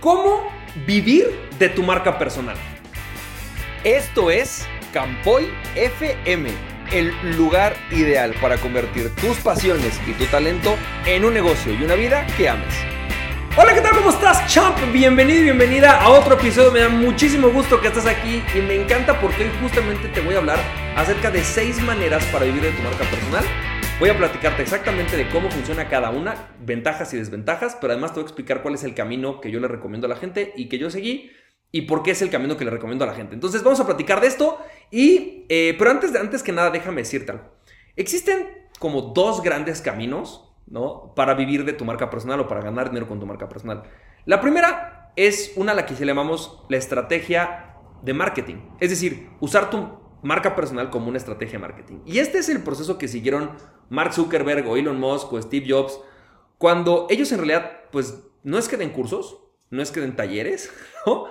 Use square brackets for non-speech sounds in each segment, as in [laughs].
¿Cómo vivir de tu marca personal? Esto es Campoy FM, el lugar ideal para convertir tus pasiones y tu talento en un negocio y una vida que ames. Hola, ¿qué tal? ¿Cómo estás, champ? Bienvenido y bienvenida a otro episodio. Me da muchísimo gusto que estés aquí y me encanta porque hoy justamente te voy a hablar acerca de seis maneras para vivir de tu marca personal Voy a platicarte exactamente de cómo funciona cada una, ventajas y desventajas, pero además te voy a explicar cuál es el camino que yo le recomiendo a la gente y que yo seguí y por qué es el camino que le recomiendo a la gente. Entonces vamos a platicar de esto y, eh, pero antes, de, antes que nada déjame decirte algo. Existen como dos grandes caminos, ¿no? Para vivir de tu marca personal o para ganar dinero con tu marca personal. La primera es una la que se llamamos la estrategia de marketing, es decir, usar tu marca personal como una estrategia de marketing. Y este es el proceso que siguieron Mark Zuckerberg o Elon Musk o Steve Jobs cuando ellos en realidad, pues no es que den cursos, no es que den talleres, [laughs] ¿no?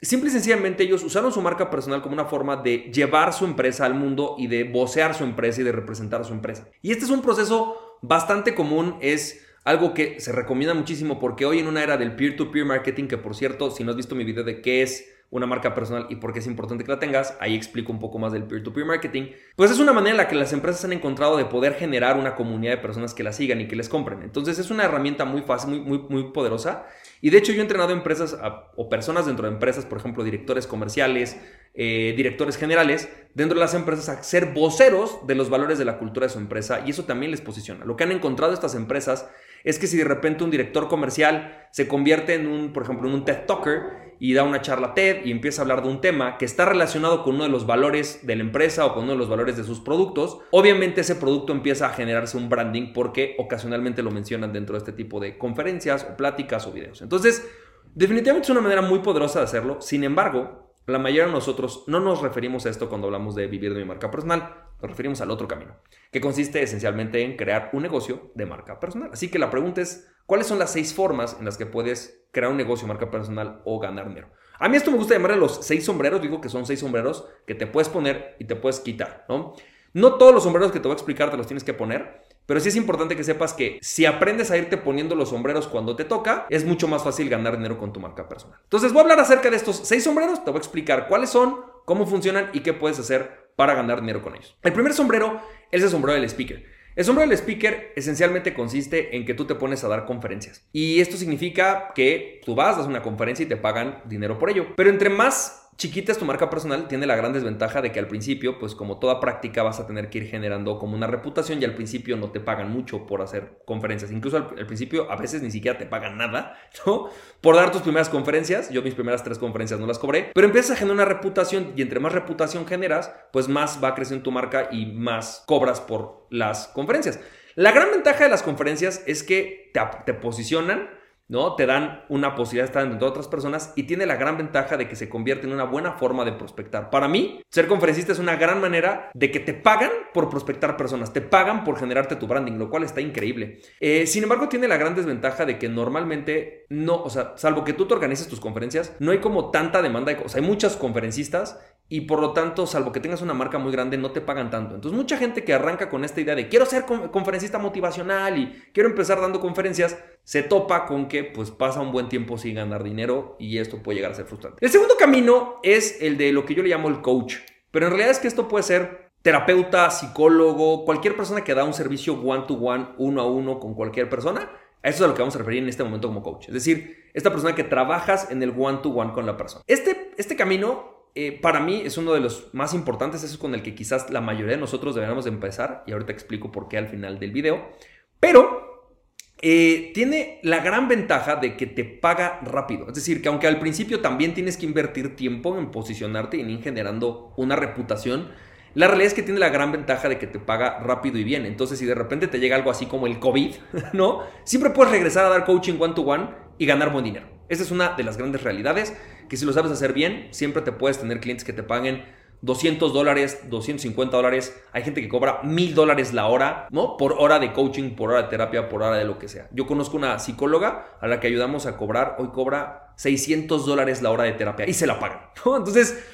Simple y sencillamente ellos usaron su marca personal como una forma de llevar su empresa al mundo y de vocear su empresa y de representar a su empresa. Y este es un proceso bastante común, es algo que se recomienda muchísimo porque hoy en una era del peer-to-peer -peer marketing, que por cierto, si no has visto mi video de qué es una marca personal y por qué es importante que la tengas, ahí explico un poco más del peer-to-peer marketing, pues es una manera en la que las empresas han encontrado de poder generar una comunidad de personas que la sigan y que les compren. Entonces es una herramienta muy fácil, muy, muy, muy poderosa. Y de hecho yo he entrenado empresas o personas dentro de empresas, por ejemplo, directores comerciales, eh, directores generales, dentro de las empresas a ser voceros de los valores de la cultura de su empresa y eso también les posiciona. Lo que han encontrado estas empresas es que si de repente un director comercial se convierte en un, por ejemplo, en un TED Talker y da una charla TED y empieza a hablar de un tema que está relacionado con uno de los valores de la empresa o con uno de los valores de sus productos, obviamente ese producto empieza a generarse un branding porque ocasionalmente lo mencionan dentro de este tipo de conferencias o pláticas o videos. Entonces, definitivamente es una manera muy poderosa de hacerlo. Sin embargo, la mayoría de nosotros no nos referimos a esto cuando hablamos de vivir de mi marca personal. Nos referimos al otro camino, que consiste esencialmente en crear un negocio de marca personal. Así que la pregunta es, ¿cuáles son las seis formas en las que puedes crear un negocio de marca personal o ganar dinero? A mí esto me gusta llamarle los seis sombreros, digo que son seis sombreros que te puedes poner y te puedes quitar, ¿no? No todos los sombreros que te voy a explicar te los tienes que poner, pero sí es importante que sepas que si aprendes a irte poniendo los sombreros cuando te toca, es mucho más fácil ganar dinero con tu marca personal. Entonces voy a hablar acerca de estos seis sombreros, te voy a explicar cuáles son, cómo funcionan y qué puedes hacer para ganar dinero con ellos. El primer sombrero es el sombrero del speaker. El sombrero del speaker esencialmente consiste en que tú te pones a dar conferencias. Y esto significa que tú vas, das una conferencia y te pagan dinero por ello. Pero entre más chiquita es tu marca personal, tiene la gran desventaja de que al principio, pues como toda práctica, vas a tener que ir generando como una reputación y al principio no te pagan mucho por hacer conferencias. Incluso al, principio a veces ni siquiera te pagan nada, [laughs] ¿no? Por dar tus primeras conferencias. Yo mis primeras tres conferencias no las cobré, pero empiezas a generar una reputación y entre más reputación generas, pues más va creciendo tu marca y más cobras por las conferencias. La gran ventaja de las conferencias es que te, te posicionan ¿no? Te dan una posibilidad de estar entre otras personas y tiene la gran ventaja de que se convierte en una buena forma de prospectar. Para mí, ser conferencista es una gran manera de que te pagan por prospectar personas, te pagan por generarte tu branding, lo cual está increíble. Eh, sin embargo, tiene la gran desventaja de que normalmente no, o sea, salvo que tú te organices tus conferencias, no hay como tanta demanda, o sea, hay muchas conferencistas y por lo tanto, salvo que tengas una marca muy grande, no te pagan tanto. Entonces, mucha gente que arranca con esta idea de quiero ser conferencista motivacional y quiero empezar dando conferencias, se topa con que pues pasa un buen tiempo sin ganar dinero y esto puede llegar a ser frustrante. El segundo camino es el de lo que yo le llamo el coach, pero en realidad es que esto puede ser terapeuta, psicólogo, cualquier persona que da un servicio one to one, uno a uno con cualquier persona. Eso es a lo que vamos a referir en este momento como coach. Es decir, esta persona que trabajas en el one to one con la persona. Este, este camino eh, para mí es uno de los más importantes, eso es con el que quizás la mayoría de nosotros deberíamos de empezar y ahorita explico por qué al final del video, pero eh, tiene la gran ventaja de que te paga rápido, es decir, que aunque al principio también tienes que invertir tiempo en posicionarte y en ir generando una reputación, la realidad es que tiene la gran ventaja de que te paga rápido y bien. Entonces, si de repente te llega algo así como el COVID, [laughs] ¿no? Siempre puedes regresar a dar coaching one to one y ganar buen dinero. Esa es una de las grandes realidades que si lo sabes hacer bien, siempre te puedes tener clientes que te paguen 200 dólares, 250 dólares. Hay gente que cobra 1000 dólares la hora, ¿no? Por hora de coaching, por hora de terapia, por hora de lo que sea. Yo conozco una psicóloga a la que ayudamos a cobrar, hoy cobra 600 dólares la hora de terapia y se la pagan, ¿no? Entonces,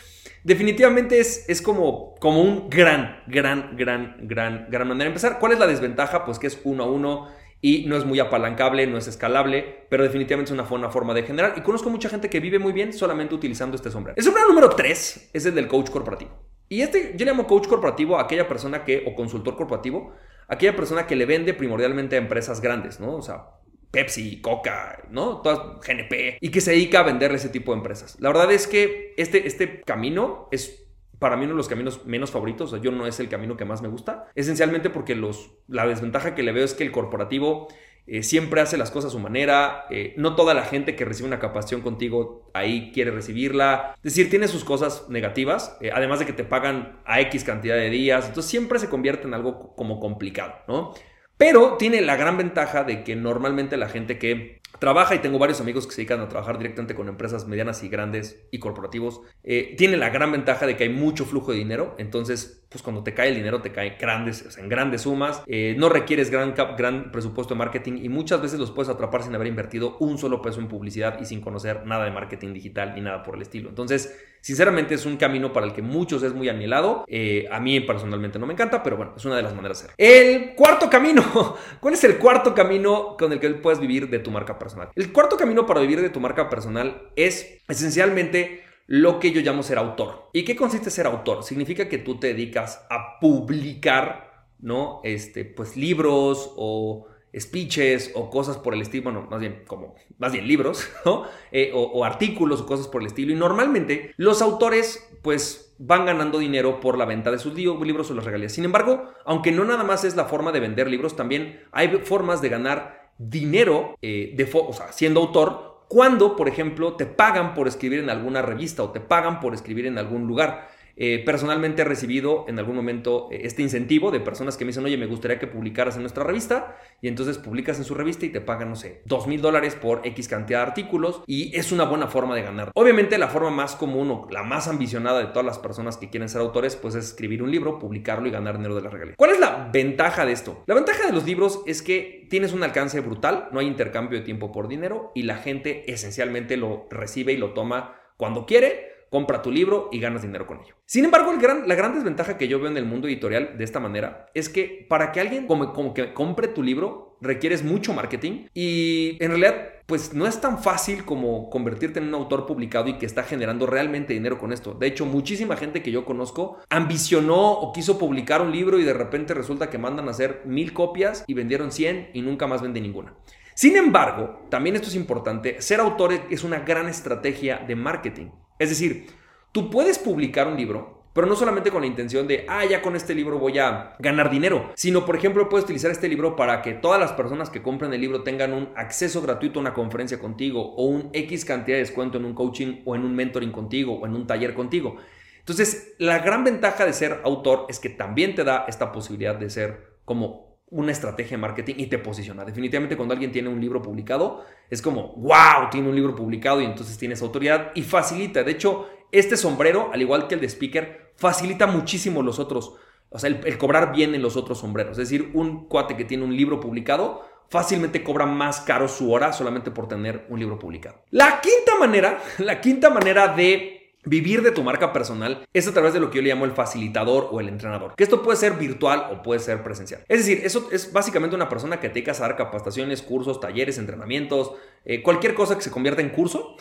definitivamente es, es como, como un gran, gran, gran, gran, gran manera de empezar. ¿Cuál es la desventaja? Pues que es uno a uno y no es muy apalancable, no es escalable, pero definitivamente es una buena forma de generar. Y conozco mucha gente que vive muy bien solamente utilizando este sombrero. El sombrero número 3 es el del coach corporativo. Y este yo le llamo coach corporativo a aquella persona que, o consultor corporativo, aquella persona que le vende primordialmente a empresas grandes, ¿no? O sea, Pepsi, Coca, ¿no? Todas GNP, y que se dedica a venderle ese tipo de empresas. La verdad es que este, este camino es para mí uno de los caminos menos favoritos, o sea, yo no es el camino que más me gusta, esencialmente porque los, la desventaja que le veo es que el corporativo eh, siempre hace las cosas a su manera, eh, no toda la gente que recibe una capacitación contigo ahí quiere recibirla, es decir, tiene sus cosas negativas, eh, además de que te pagan a X cantidad de días, entonces siempre se convierte en algo como complicado, ¿no? Pero tiene la gran ventaja de que normalmente la gente que trabaja, y tengo varios amigos que se dedican a trabajar directamente con empresas medianas y grandes y corporativos, eh, tiene la gran ventaja de que hay mucho flujo de dinero. Entonces, pues cuando te cae el dinero, te cae grandes, o sea, en grandes sumas. Eh, no requieres gran, gran presupuesto de marketing y muchas veces los puedes atrapar sin haber invertido un solo peso en publicidad y sin conocer nada de marketing digital ni nada por el estilo. Entonces, Sinceramente es un camino para el que muchos es muy anhelado. Eh, a mí personalmente no me encanta, pero bueno, es una de las maneras de hacer. El cuarto camino. [laughs] ¿Cuál es el cuarto camino con el que puedes vivir de tu marca personal? El cuarto camino para vivir de tu marca personal es esencialmente lo que yo llamo ser autor. ¿Y qué consiste ser autor? Significa que tú te dedicas a publicar, ¿no? Este, pues libros o speeches o cosas por el estilo, bueno, más bien como, más bien libros, [laughs] ¿no? Eh, o, artículos o cosas por el estilo. Y normalmente los autores, pues, van ganando dinero por la venta de sus libros o las regalías. Sin embargo, aunque no nada más es la forma de vender libros, también hay formas de ganar dinero, eh, de o sea, siendo autor, cuando, por ejemplo, te pagan por escribir en alguna revista o te pagan por escribir en algún lugar. Eh, personalmente he recibido en algún momento eh, este incentivo de personas que me dicen, oye, me gustaría que publicaras en nuestra revista y entonces publicas en su revista y te pagan, no sé, dos mil dólares por X cantidad de artículos y es una buena forma de ganar. Obviamente la forma más común o la más ambicionada de todas las personas que quieren ser autores, pues es escribir un libro, publicarlo y ganar dinero de la regalía. ¿Cuál es la ventaja de esto? La ventaja de los libros es que tienes un alcance brutal, no hay intercambio de tiempo por dinero y la gente esencialmente lo recibe y lo toma cuando quiere compra tu libro y ganas dinero con ello. Sin embargo, la gran desventaja que yo veo en el mundo editorial de esta manera es que para que alguien como, que compre tu libro requieres mucho marketing y en realidad pues no es tan fácil como convertirte en un autor publicado y que está generando realmente dinero con esto. De hecho, muchísima gente que yo conozco ambicionó o quiso publicar un libro y de repente resulta que mandan a hacer mil copias y vendieron 100 y nunca más vende ninguna. Sin embargo, también esto es importante, ser autor es una gran estrategia de marketing. Es decir, tú puedes publicar un libro, pero no solamente con la intención de, ah, ya con este libro voy a ganar dinero, sino, por ejemplo, puedes utilizar este libro para que todas las personas que compren el libro tengan un acceso gratuito a una conferencia contigo o un X cantidad de descuento en un coaching o en un mentoring contigo o en un taller contigo. Entonces, la gran ventaja de ser autor es que también te da esta posibilidad de ser como una estrategia de marketing y te posiciona. Definitivamente cuando alguien tiene un libro publicado, es como, wow, tiene un libro publicado y entonces tienes autoridad y facilita. De hecho, este sombrero, al igual que el de speaker, facilita muchísimo los otros, o sea, el, cobrar bien en los otros sombreros. Es decir, un cuate que tiene un libro publicado fácilmente cobra más caro su hora solamente por tener un libro publicado. La quinta manera, [laughs] la quinta manera de Vivir de tu marca personal es a través de lo que yo le llamo el facilitador o el entrenador, que esto puede ser virtual o puede ser presencial. Es decir, eso es básicamente una persona que te dedicas a dar capacitaciones, cursos, talleres, entrenamientos, eh, cualquier cosa que se convierta en curso,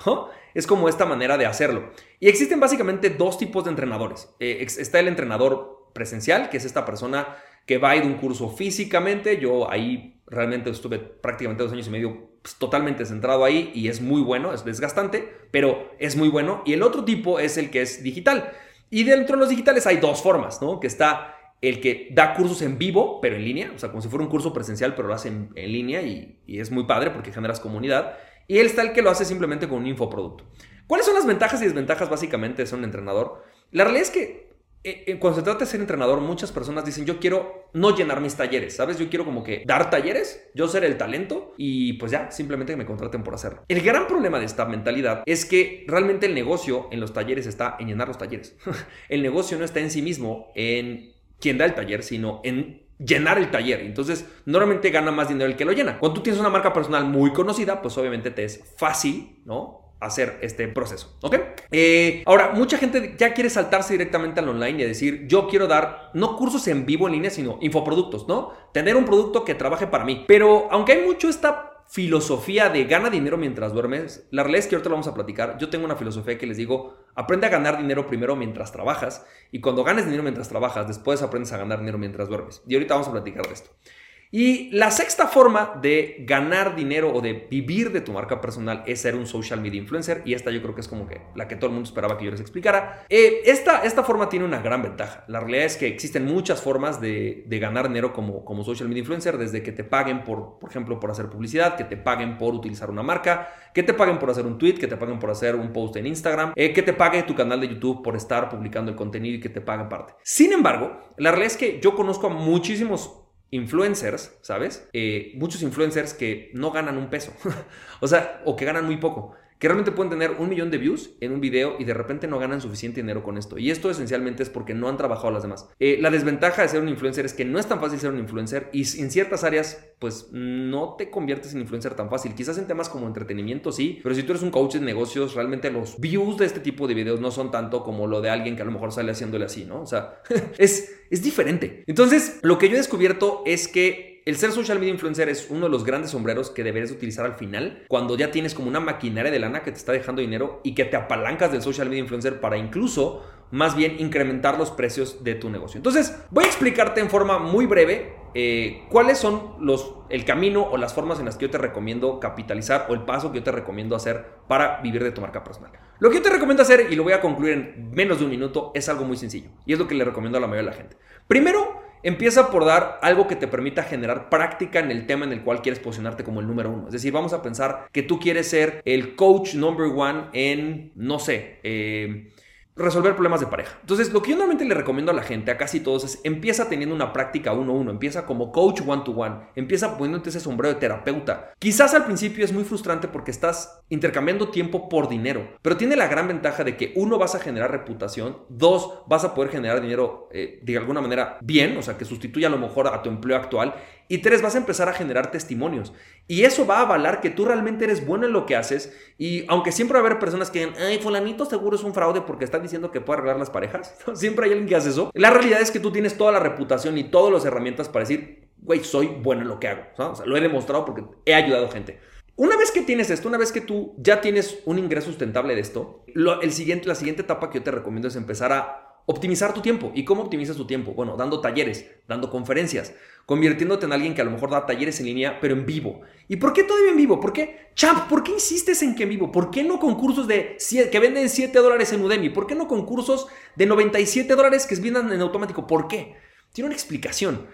es como esta manera de hacerlo. Y existen básicamente dos tipos de entrenadores. Eh, está el entrenador presencial, que es esta persona que va a ir a un curso físicamente. Yo ahí realmente estuve prácticamente dos años y medio pues, totalmente centrado ahí y es muy bueno, es desgastante, pero es muy bueno. Y el otro tipo es el que es digital. Y dentro de los digitales hay dos formas, ¿no? Que está el que da cursos en vivo, pero en línea, o sea, como si fuera un curso presencial, pero lo hace en, línea y, y, es muy padre porque generas comunidad. Y él está el que lo hace simplemente con un infoproducto. ¿Cuáles son las ventajas y desventajas básicamente de ser un entrenador? La realidad es que cuando se trata de ser entrenador, muchas personas dicen, yo quiero no llenar mis talleres, ¿sabes? Yo quiero como que dar talleres, yo ser el talento y pues ya, simplemente que me contraten por hacerlo. El gran problema de esta mentalidad es que realmente el negocio en los talleres está en llenar los talleres. [laughs] el negocio no está en sí mismo en quien da el taller, sino en llenar el taller. Entonces, normalmente gana más dinero el que lo llena. Cuando tú tienes una marca personal muy conocida, pues obviamente te es fácil, ¿no? Hacer este proceso, ¿ok? Eh, ahora, mucha gente ya quiere saltarse directamente al online y decir, yo quiero dar, no cursos en vivo en línea, sino infoproductos, ¿no? Tener un producto que trabaje para mí. Pero aunque hay mucho esta filosofía de gana dinero mientras duermes, la realidad es que ahorita lo vamos a platicar. Yo tengo una filosofía que les digo, aprende a ganar dinero primero mientras trabajas y cuando ganes dinero mientras trabajas, después aprendes a ganar dinero mientras duermes. Y ahorita vamos a platicar de esto. Y la sexta forma de ganar dinero o de vivir de tu marca personal es ser un social media influencer. Y esta yo creo que es como que la que todo el mundo esperaba que yo les explicara. Eh, esta, esta forma tiene una gran ventaja. La realidad es que existen muchas formas de, ganar dinero como, como social media influencer. Desde que te paguen por, por ejemplo, por hacer publicidad, que te paguen por utilizar una marca, que te paguen por hacer un tweet, que te paguen por hacer un post en Instagram, eh, que te pague tu canal de YouTube por estar publicando el contenido y que te paguen parte. Sin embargo, la realidad es que yo conozco a muchísimos influencers, ¿sabes? Eh, muchos influencers que no ganan un peso, [laughs] o sea, o que ganan muy poco que realmente pueden tener un millón de views en un video y de repente no ganan suficiente dinero con esto. Y esto esencialmente es porque no han trabajado las demás. Eh, la desventaja de ser un influencer es que no es tan fácil ser un influencer y en ciertas áreas pues no te conviertes en influencer tan fácil. Quizás en temas como entretenimiento sí, pero si tú eres un coach de negocios, realmente los views de este tipo de videos no son tanto como lo de alguien que a lo mejor sale haciéndole así, ¿no? O sea, [laughs] es, es diferente. Entonces, lo que yo he descubierto es que el ser social media influencer es uno de los grandes sombreros que deberías utilizar al final, cuando ya tienes como una maquinaria de lana que te está dejando dinero y que te apalancas del social media influencer para incluso más bien incrementar los precios de tu negocio. Entonces, voy a explicarte en forma muy breve eh, cuáles son los, el camino o las formas en las que yo te recomiendo capitalizar o el paso que yo te recomiendo hacer para vivir de tu marca personal. Lo que yo te recomiendo hacer, y lo voy a concluir en menos de un minuto, es algo muy sencillo. Y es lo que le recomiendo a la mayoría de la gente. Primero, Empieza por dar algo que te permita generar práctica en el tema en el cual quieres posicionarte como el número uno. Es decir, vamos a pensar que tú quieres ser el coach number one en, no sé, eh, resolver problemas de pareja. Entonces, lo que yo normalmente le recomiendo a la gente, a casi todos, es empieza teniendo una práctica uno a uno, empieza como coach one to one, empieza poniéndote ese sombrero de terapeuta. Quizás al principio es muy frustrante porque estás intercambiando tiempo por dinero, pero tiene la gran ventaja de que uno vas a generar reputación, dos vas a poder generar dinero eh, de alguna manera bien, o sea, que sustituya a lo mejor a tu empleo actual y tres, vas a empezar a generar testimonios. Y eso va a avalar que tú realmente eres bueno en lo que haces. Y aunque siempre va a haber personas que digan, ay, fulanito seguro es un fraude porque están diciendo que puede arreglar las parejas. [laughs] Siempre hay alguien que hace eso. La realidad es que tú tienes toda la reputación y todas las herramientas para decir, güey, soy bueno en lo que hago. O sea, lo he demostrado porque he ayudado gente. Una vez que tienes esto, una vez que tú ya tienes un ingreso sustentable de esto, el siguiente, la siguiente etapa que yo te recomiendo es empezar a optimizar tu tiempo. ¿Y cómo optimizas tu tiempo? Bueno, dando talleres, dando conferencias, convirtiéndote en alguien que a lo mejor da talleres en línea, pero en vivo. ¿Y por qué todavía en vivo? ¿Por qué? Champ, ¿por qué insistes en que en vivo? ¿Por qué no concursos de que venden 7 dólares en Udemy? ¿Por qué no concursos de 97 dólares que vendan en automático? ¿Por qué? Tiene una explicación.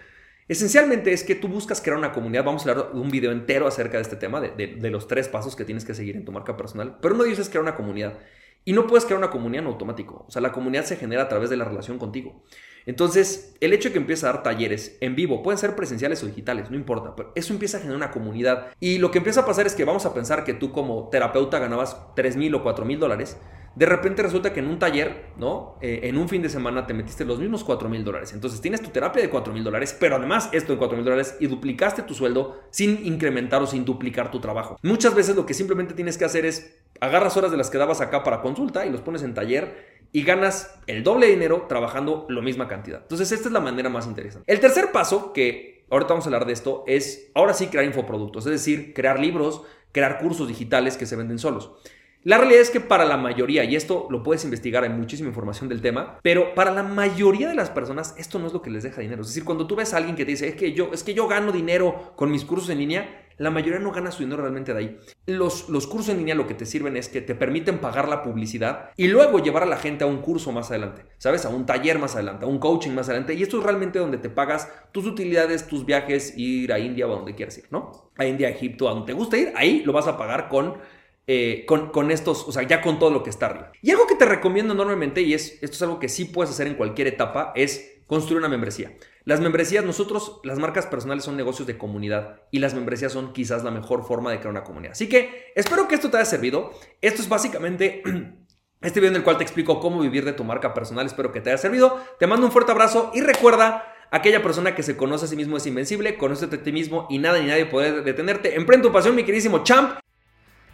Esencialmente es que tú buscas crear una comunidad. Vamos a hablar de un video entero acerca de este tema, de, de los tres pasos que tienes que seguir en tu marca personal. Pero uno de ellos es crear una comunidad. Y no puedes crear una comunidad en automático. O sea, la comunidad se genera a través de la relación contigo. Entonces, el hecho de que empiece a dar talleres en vivo, pueden ser presenciales o digitales, no importa, pero eso empieza a generar una comunidad. Y lo que empieza a pasar es que vamos a pensar que tú como terapeuta ganabas 3 mil o 4 mil dólares. De repente resulta que en un taller, ¿no? Eh, en un fin de semana te metiste los mismos 4 mil dólares. Entonces tienes tu terapia de 4 mil dólares, pero además esto de 4 mil dólares y duplicaste tu sueldo sin incrementar o sin duplicar tu trabajo. Muchas veces lo que simplemente tienes que hacer es agarras horas de las que dabas acá para consulta y los pones en taller y ganas el doble de dinero trabajando la misma cantidad. Entonces, esta es la manera más interesante. El tercer paso, que ahorita vamos a hablar de esto, es ahora sí crear infoproductos, es decir, crear libros, crear cursos digitales que se venden solos. La realidad es que para la mayoría, y esto lo puedes investigar, hay muchísima información del tema, pero para la mayoría de las personas esto no es lo que les deja dinero. Es decir, cuando tú ves a alguien que te dice, es que yo, es que yo gano dinero con mis cursos en línea, la mayoría no gana su dinero realmente de ahí. Los, los cursos en línea lo que te sirven es que te permiten pagar la publicidad y luego llevar a la gente a un curso más adelante, ¿sabes? A un taller más adelante, a un coaching más adelante. Y esto es realmente donde te pagas tus utilidades, tus viajes, ir a India o a donde quieras ir, ¿no? A India, a Egipto, a donde te guste ir, ahí lo vas a pagar con eh, con, con, estos, o sea, ya con todo lo que está arriba. Y algo que te recomiendo enormemente, y es, esto es algo que sí puedes hacer en cualquier etapa, es construir una membresía. Las membresías, nosotros, las marcas personales son negocios de comunidad y las membresías son quizás la mejor forma de crear una comunidad. Así que espero que esto te haya servido. Esto es básicamente [clears throat] este video en el cual te explico cómo vivir de tu marca personal. Espero que te haya servido. Te mando un fuerte abrazo y recuerda... Aquella persona que se conoce a sí mismo es invencible, conoce a ti mismo y nada ni nadie puede detenerte. Emprende tu pasión, mi queridísimo champ.